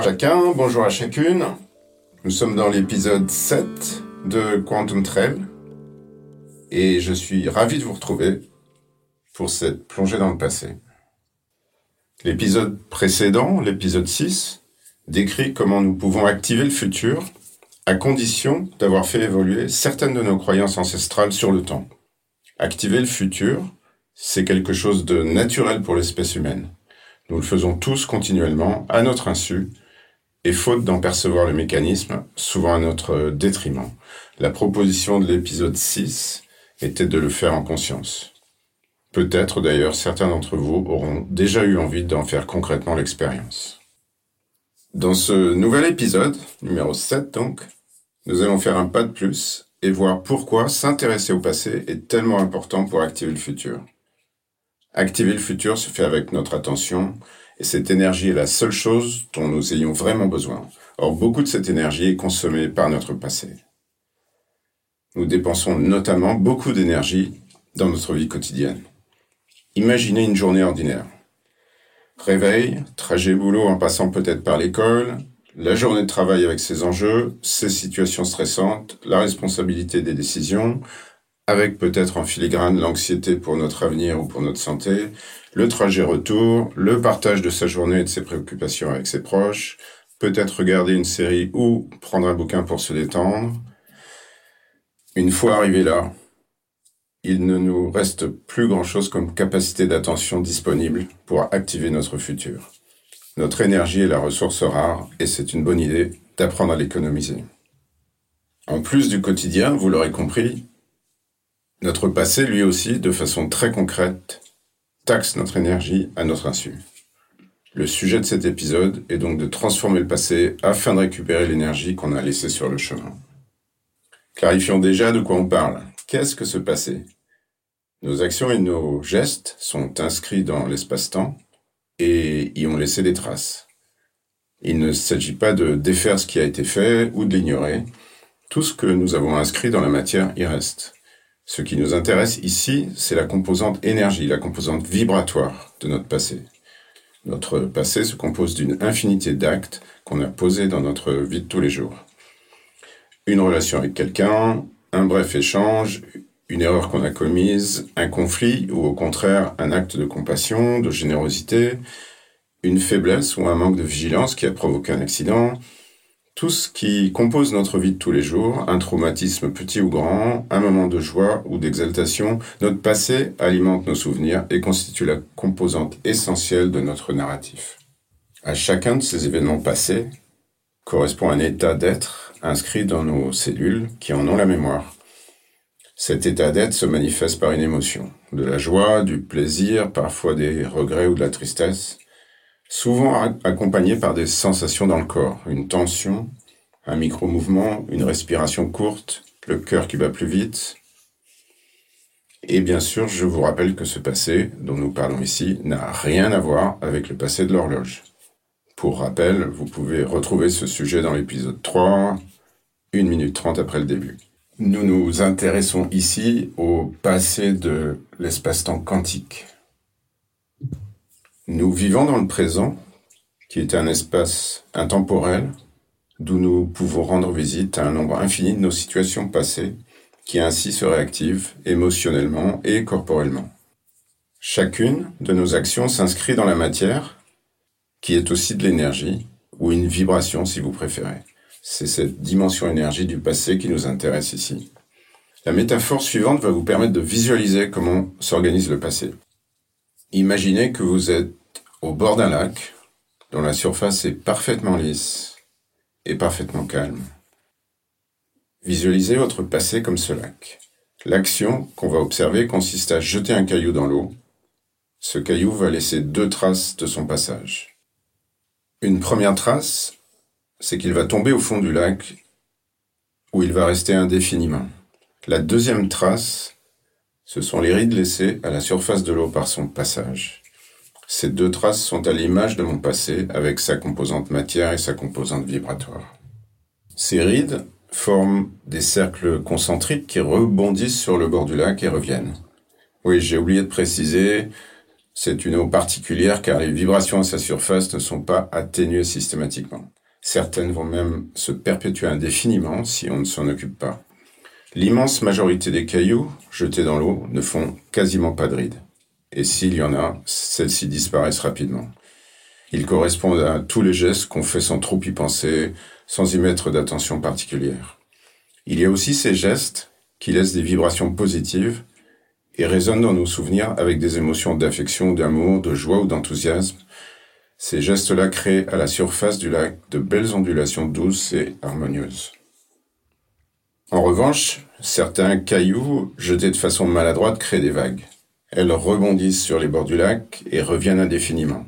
À chacun, bonjour à chacune. Nous sommes dans l'épisode 7 de Quantum Trail et je suis ravi de vous retrouver pour cette plongée dans le passé. L'épisode précédent, l'épisode 6, décrit comment nous pouvons activer le futur à condition d'avoir fait évoluer certaines de nos croyances ancestrales sur le temps. Activer le futur, c'est quelque chose de naturel pour l'espèce humaine. Nous le faisons tous continuellement, à notre insu, et faute d'en percevoir le mécanisme, souvent à notre détriment. La proposition de l'épisode 6 était de le faire en conscience. Peut-être d'ailleurs certains d'entre vous auront déjà eu envie d'en faire concrètement l'expérience. Dans ce nouvel épisode, numéro 7 donc, nous allons faire un pas de plus et voir pourquoi s'intéresser au passé est tellement important pour activer le futur. Activer le futur se fait avec notre attention, et cette énergie est la seule chose dont nous ayons vraiment besoin. Or, beaucoup de cette énergie est consommée par notre passé. Nous dépensons notamment beaucoup d'énergie dans notre vie quotidienne. Imaginez une journée ordinaire. Réveil, trajet boulot en passant peut-être par l'école, la journée de travail avec ses enjeux, ses situations stressantes, la responsabilité des décisions, avec peut-être en filigrane l'anxiété pour notre avenir ou pour notre santé, le trajet retour, le partage de sa journée et de ses préoccupations avec ses proches, peut-être regarder une série ou prendre un bouquin pour se détendre. Une fois arrivé là, il ne nous reste plus grand-chose comme capacité d'attention disponible pour activer notre futur. Notre énergie est la ressource rare et c'est une bonne idée d'apprendre à l'économiser. En plus du quotidien, vous l'aurez compris, notre passé, lui aussi, de façon très concrète, taxe notre énergie à notre insu. Le sujet de cet épisode est donc de transformer le passé afin de récupérer l'énergie qu'on a laissée sur le chemin. Clarifions déjà de quoi on parle. Qu'est-ce que ce passé? Nos actions et nos gestes sont inscrits dans l'espace-temps et y ont laissé des traces. Il ne s'agit pas de défaire ce qui a été fait ou de l'ignorer. Tout ce que nous avons inscrit dans la matière y reste. Ce qui nous intéresse ici, c'est la composante énergie, la composante vibratoire de notre passé. Notre passé se compose d'une infinité d'actes qu'on a posés dans notre vie de tous les jours. Une relation avec quelqu'un, un bref échange, une erreur qu'on a commise, un conflit ou au contraire un acte de compassion, de générosité, une faiblesse ou un manque de vigilance qui a provoqué un accident, tout ce qui compose notre vie de tous les jours, un traumatisme petit ou grand, un moment de joie ou d'exaltation, notre passé alimente nos souvenirs et constitue la composante essentielle de notre narratif. À chacun de ces événements passés correspond un état d'être inscrit dans nos cellules qui en ont la mémoire. Cet état d'être se manifeste par une émotion, de la joie, du plaisir, parfois des regrets ou de la tristesse souvent accompagné par des sensations dans le corps, une tension, un micro-mouvement, une respiration courte, le cœur qui bat plus vite. Et bien sûr, je vous rappelle que ce passé dont nous parlons ici n'a rien à voir avec le passé de l'horloge. Pour rappel, vous pouvez retrouver ce sujet dans l'épisode 3, 1 minute 30 après le début. Nous nous intéressons ici au passé de l'espace-temps quantique. Nous vivons dans le présent, qui est un espace intemporel, d'où nous pouvons rendre visite à un nombre infini de nos situations passées, qui ainsi se réactivent émotionnellement et corporellement. Chacune de nos actions s'inscrit dans la matière, qui est aussi de l'énergie, ou une vibration si vous préférez. C'est cette dimension énergie du passé qui nous intéresse ici. La métaphore suivante va vous permettre de visualiser comment s'organise le passé. Imaginez que vous êtes au bord d'un lac dont la surface est parfaitement lisse et parfaitement calme. Visualisez votre passé comme ce lac. L'action qu'on va observer consiste à jeter un caillou dans l'eau. Ce caillou va laisser deux traces de son passage. Une première trace, c'est qu'il va tomber au fond du lac où il va rester indéfiniment. La deuxième trace, ce sont les rides laissées à la surface de l'eau par son passage. Ces deux traces sont à l'image de mon passé avec sa composante matière et sa composante vibratoire. Ces rides forment des cercles concentriques qui rebondissent sur le bord du lac et reviennent. Oui, j'ai oublié de préciser, C'est une eau particulière car les vibrations à sa surface ne sont pas atténuées systématiquement. Certaines vont même se perpétuer indéfiniment si on ne s'en occupe pas. L'immense majorité des cailloux jetés dans l'eau ne font quasiment pas de rides. Et s'il y en a, celles-ci disparaissent rapidement. Ils correspondent à tous les gestes qu'on fait sans trop y penser, sans y mettre d'attention particulière. Il y a aussi ces gestes qui laissent des vibrations positives et résonnent dans nos souvenirs avec des émotions d'affection, d'amour, de joie ou d'enthousiasme. Ces gestes-là créent à la surface du lac de belles ondulations douces et harmonieuses. En revanche, certains cailloux jetés de façon maladroite créent des vagues. Elles rebondissent sur les bords du lac et reviennent indéfiniment.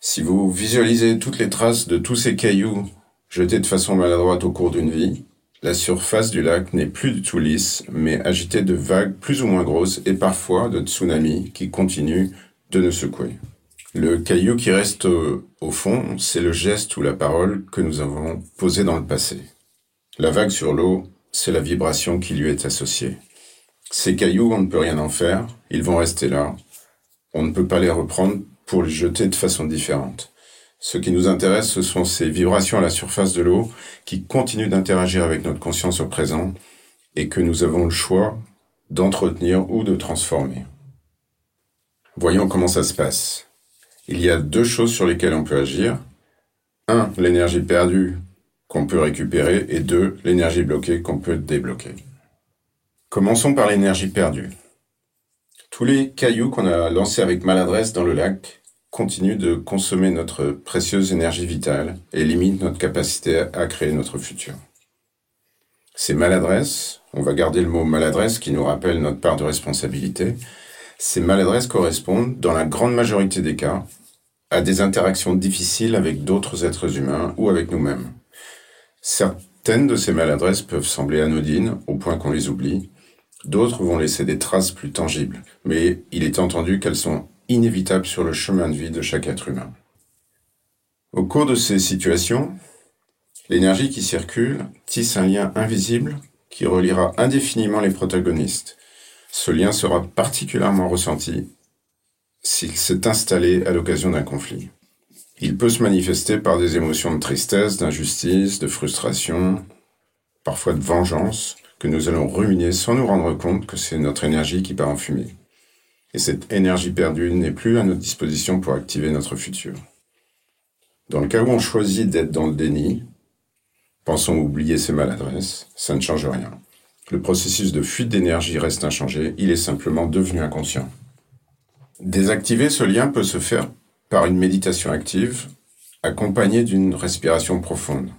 Si vous visualisez toutes les traces de tous ces cailloux jetés de façon maladroite au cours d'une vie, la surface du lac n'est plus du tout lisse, mais agitée de vagues plus ou moins grosses et parfois de tsunamis qui continuent de nous secouer. Le caillou qui reste au, fond, c'est le geste ou la parole que nous avons posé dans le passé. La vague sur l'eau, c'est la vibration qui lui est associée. Ces cailloux, on ne peut rien en faire, ils vont rester là. On ne peut pas les reprendre pour les jeter de façon différente. Ce qui nous intéresse, ce sont ces vibrations à la surface de l'eau qui continuent d'interagir avec notre conscience au présent et que nous avons le choix d'entretenir ou de transformer. Voyons comment ça se passe. Il y a deux choses sur lesquelles on peut agir. Un, l'énergie perdue qu'on peut récupérer et deux, l'énergie bloquée qu'on peut débloquer. Commençons par l'énergie perdue. Tous les cailloux qu'on a lancés avec maladresse dans le lac continuent de consommer notre précieuse énergie vitale et limitent notre capacité à créer notre futur. Ces maladresses, on va garder le mot maladresse qui nous rappelle notre part de responsabilité, ces maladresses correspondent, dans la grande majorité des cas, à des interactions difficiles avec d'autres êtres humains ou avec nous-mêmes. Certaines de ces maladresses peuvent sembler anodines au point qu'on les oublie, D'autres vont laisser des traces plus tangibles, mais il est entendu qu'elles sont inévitables sur le chemin de vie de chaque être humain. Au cours de ces situations, l'énergie qui circule tisse un lien invisible qui reliera indéfiniment les protagonistes. Ce lien sera particulièrement ressenti s'il s'est installé à l'occasion d'un conflit. Il peut se manifester par des émotions de tristesse, d'injustice, de frustration, parfois de vengeance, que nous allons ruminer sans nous rendre compte que c'est notre énergie qui part en fumée. Et cette énergie perdue n'est plus à notre disposition pour activer notre futur. Dans le cas où on choisit d'être dans le déni, pensons oublier ses maladresses, ça ne change rien. Le processus de fuite d'énergie reste inchangé, il est simplement devenu inconscient. Désactiver ce lien peut se faire par une méditation active, accompagnée d'une respiration profonde.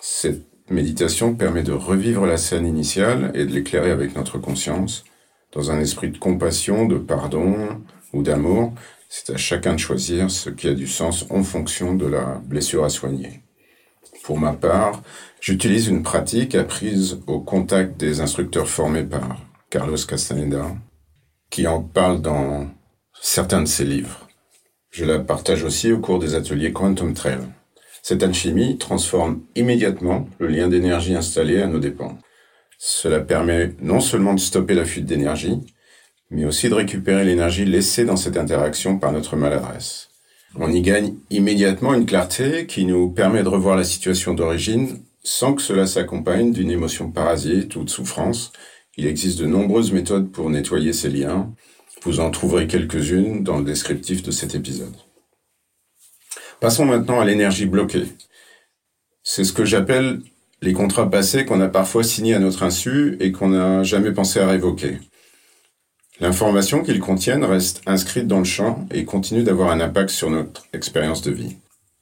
Cette méditation permet de revivre la scène initiale et de l'éclairer avec notre conscience, dans un esprit de compassion, de pardon ou d'amour. C'est à chacun de choisir ce qui a du sens en fonction de la blessure à soigner. Pour ma part, j'utilise une pratique apprise au contact des instructeurs formés par Carlos Castaneda, qui en parle dans certains de ses livres. Je la partage aussi au cours des ateliers Quantum Trail. Cette alchimie transforme immédiatement le lien d'énergie installé à nos dépens. Cela permet non seulement de stopper la fuite d'énergie, mais aussi de récupérer l'énergie laissée dans cette interaction par notre maladresse. On y gagne immédiatement une clarté qui nous permet de revoir la situation d'origine sans que cela s'accompagne d'une émotion parasite ou de souffrance. Il existe de nombreuses méthodes pour nettoyer ces liens. Vous en trouverez quelques-unes dans le descriptif de cet épisode. Passons maintenant à l'énergie bloquée. C'est ce que j'appelle les contrats passés qu'on a parfois signés à notre insu et qu'on n'a jamais pensé à révoquer. L'information qu'ils contiennent reste inscrite dans le champ et continue d'avoir un impact sur notre expérience de vie.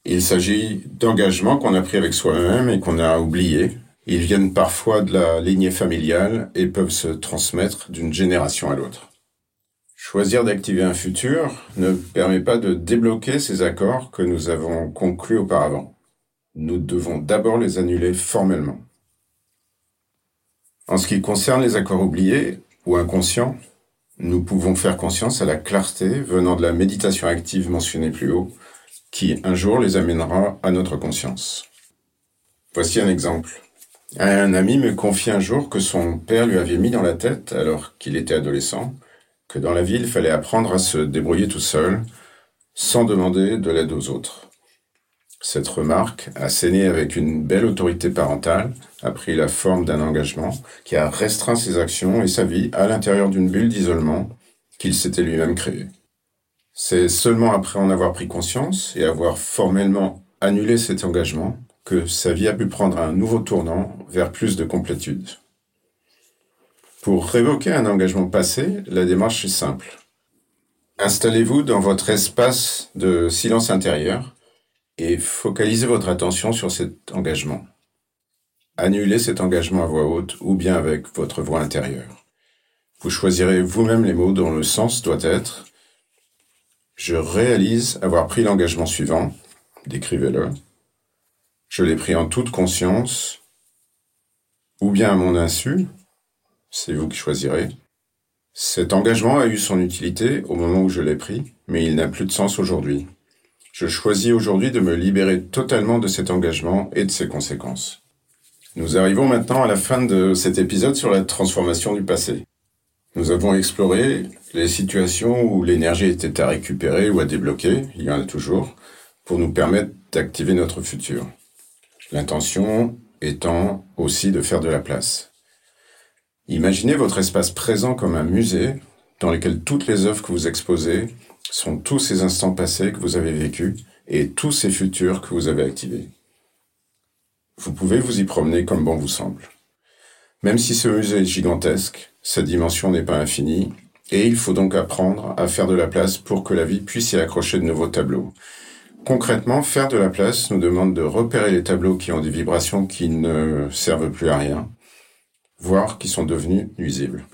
Il s'agit d'engagements qu'on a pris avec soi-même et qu'on a oubliés. Ils viennent parfois de la lignée familiale et peuvent se transmettre d'une génération à l'autre. Choisir d'activer un futur ne permet pas de débloquer ces accords que nous avons conclus auparavant. Nous devons d'abord les annuler formellement. En ce qui concerne les accords oubliés ou inconscients, nous pouvons faire conscience à la clarté venant de la méditation active mentionnée plus haut, qui un jour les amènera à notre conscience. Voici un exemple. Un ami me confie un jour que son père lui avait mis dans la tête, alors qu'il était adolescent, que dans la vie, il fallait apprendre à se débrouiller tout seul, sans demander de l'aide aux autres. Cette remarque, assénée avec une belle autorité parentale, a pris la forme d'un engagement qui a restreint ses actions et sa vie à l'intérieur d'une bulle d'isolement qu'il s'était lui-même créée. C'est seulement après en avoir pris conscience et avoir formellement annulé cet engagement que sa vie a pu prendre un nouveau tournant vers plus de complétude. Pour révoquer un engagement passé, la démarche est simple. Installez-vous dans votre espace de silence intérieur et focalisez votre attention sur cet engagement. Annulez cet engagement à voix haute ou bien avec votre voix intérieure. Vous choisirez vous-même les mots dont le sens doit être Je réalise avoir pris l'engagement suivant. Décrivez-le. Je l'ai pris en toute conscience ou bien à mon insu. C'est vous qui choisirez. Cet engagement a eu son utilité au moment où je l'ai pris, mais il n'a plus de sens aujourd'hui. Je choisis aujourd'hui de me libérer totalement de cet engagement et de ses conséquences. Nous arrivons maintenant à la fin de cet épisode sur la transformation du passé. Nous avons exploré les situations où l'énergie était à récupérer ou à débloquer, il y en a toujours, pour nous permettre d'activer notre futur. L'intention étant aussi de faire de la place. Imaginez votre espace présent comme un musée dans lequel toutes les œuvres que vous exposez sont tous ces instants passés que vous avez vécus et tous ces futurs que vous avez activés. Vous pouvez vous y promener comme bon vous semble. Même si ce musée est gigantesque, sa dimension n'est pas infinie, et il faut donc apprendre à faire de la place pour que la vie puisse y accrocher de nouveaux tableaux. Concrètement, faire de la place nous demande de repérer les tableaux qui ont des vibrations qui ne servent plus à rien, voire qui sont devenus nuisibles.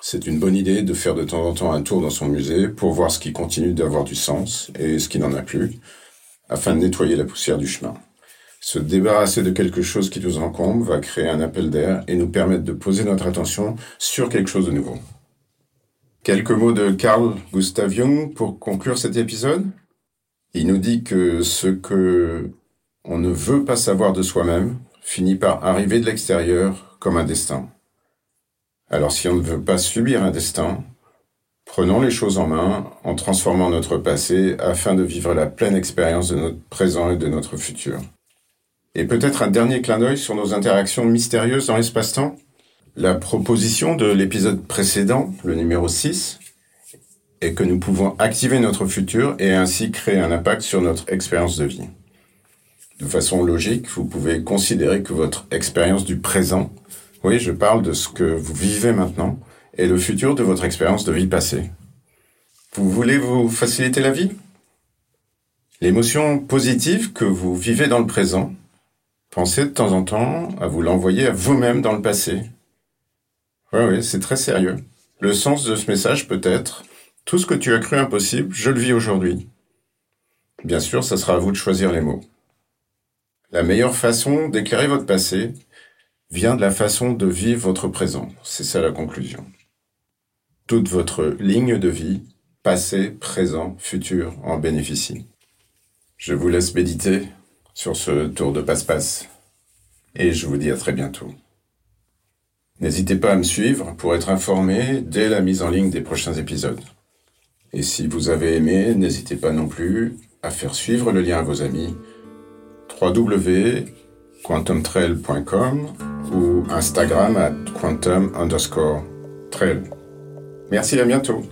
C'est une bonne idée de faire de temps en temps un tour dans son musée pour voir ce qui continue d'avoir du sens et ce qui n'en a plus, afin de nettoyer la poussière du chemin. Se débarrasser de quelque chose qui nous encombre va créer un appel d'air et nous permettre de poser notre attention sur quelque chose de nouveau. Quelques mots de Carl Gustav Jung pour conclure cet épisode. Il nous dit que ce que on ne veut pas savoir de soi-même finit par arriver de l'extérieur comme un destin. Alors si on ne veut pas subir un destin, prenons les choses en main en transformant notre passé afin de vivre la pleine expérience de notre présent et de notre futur. Et peut-être un dernier clin d'œil sur nos interactions mystérieuses dans l'espace-temps. La proposition de l'épisode précédent, le numéro 6, est que nous pouvons activer notre futur et ainsi créer un impact sur notre expérience de vie. De façon logique, vous pouvez considérer que votre expérience du présent, oui, je parle de ce que vous vivez maintenant, est le futur de votre expérience de vie passée. Vous voulez vous faciliter la vie? L'émotion positive que vous vivez dans le présent Pensez de temps en temps à vous l'envoyer à vous-même dans le passé. Oui, oui, c'est très sérieux. Le sens de ce message peut être tout ce que tu as cru impossible, je le vis aujourd'hui. Bien sûr, ça sera à vous de choisir les mots. La meilleure façon d'éclairer votre passé vient de la façon de vivre votre présent. C'est ça la conclusion. Toute votre ligne de vie, passé, présent, futur, en bénéficie. Je vous laisse méditer sur ce tour de passe-passe. Et je vous dis à très bientôt. N'hésitez pas à me suivre pour être informé dès la mise en ligne des prochains épisodes. Et si vous avez aimé, n'hésitez pas non plus à faire suivre le lien à vos amis www.quantumtrail.com ou Instagram à quantum underscore trail. Merci, à bientôt.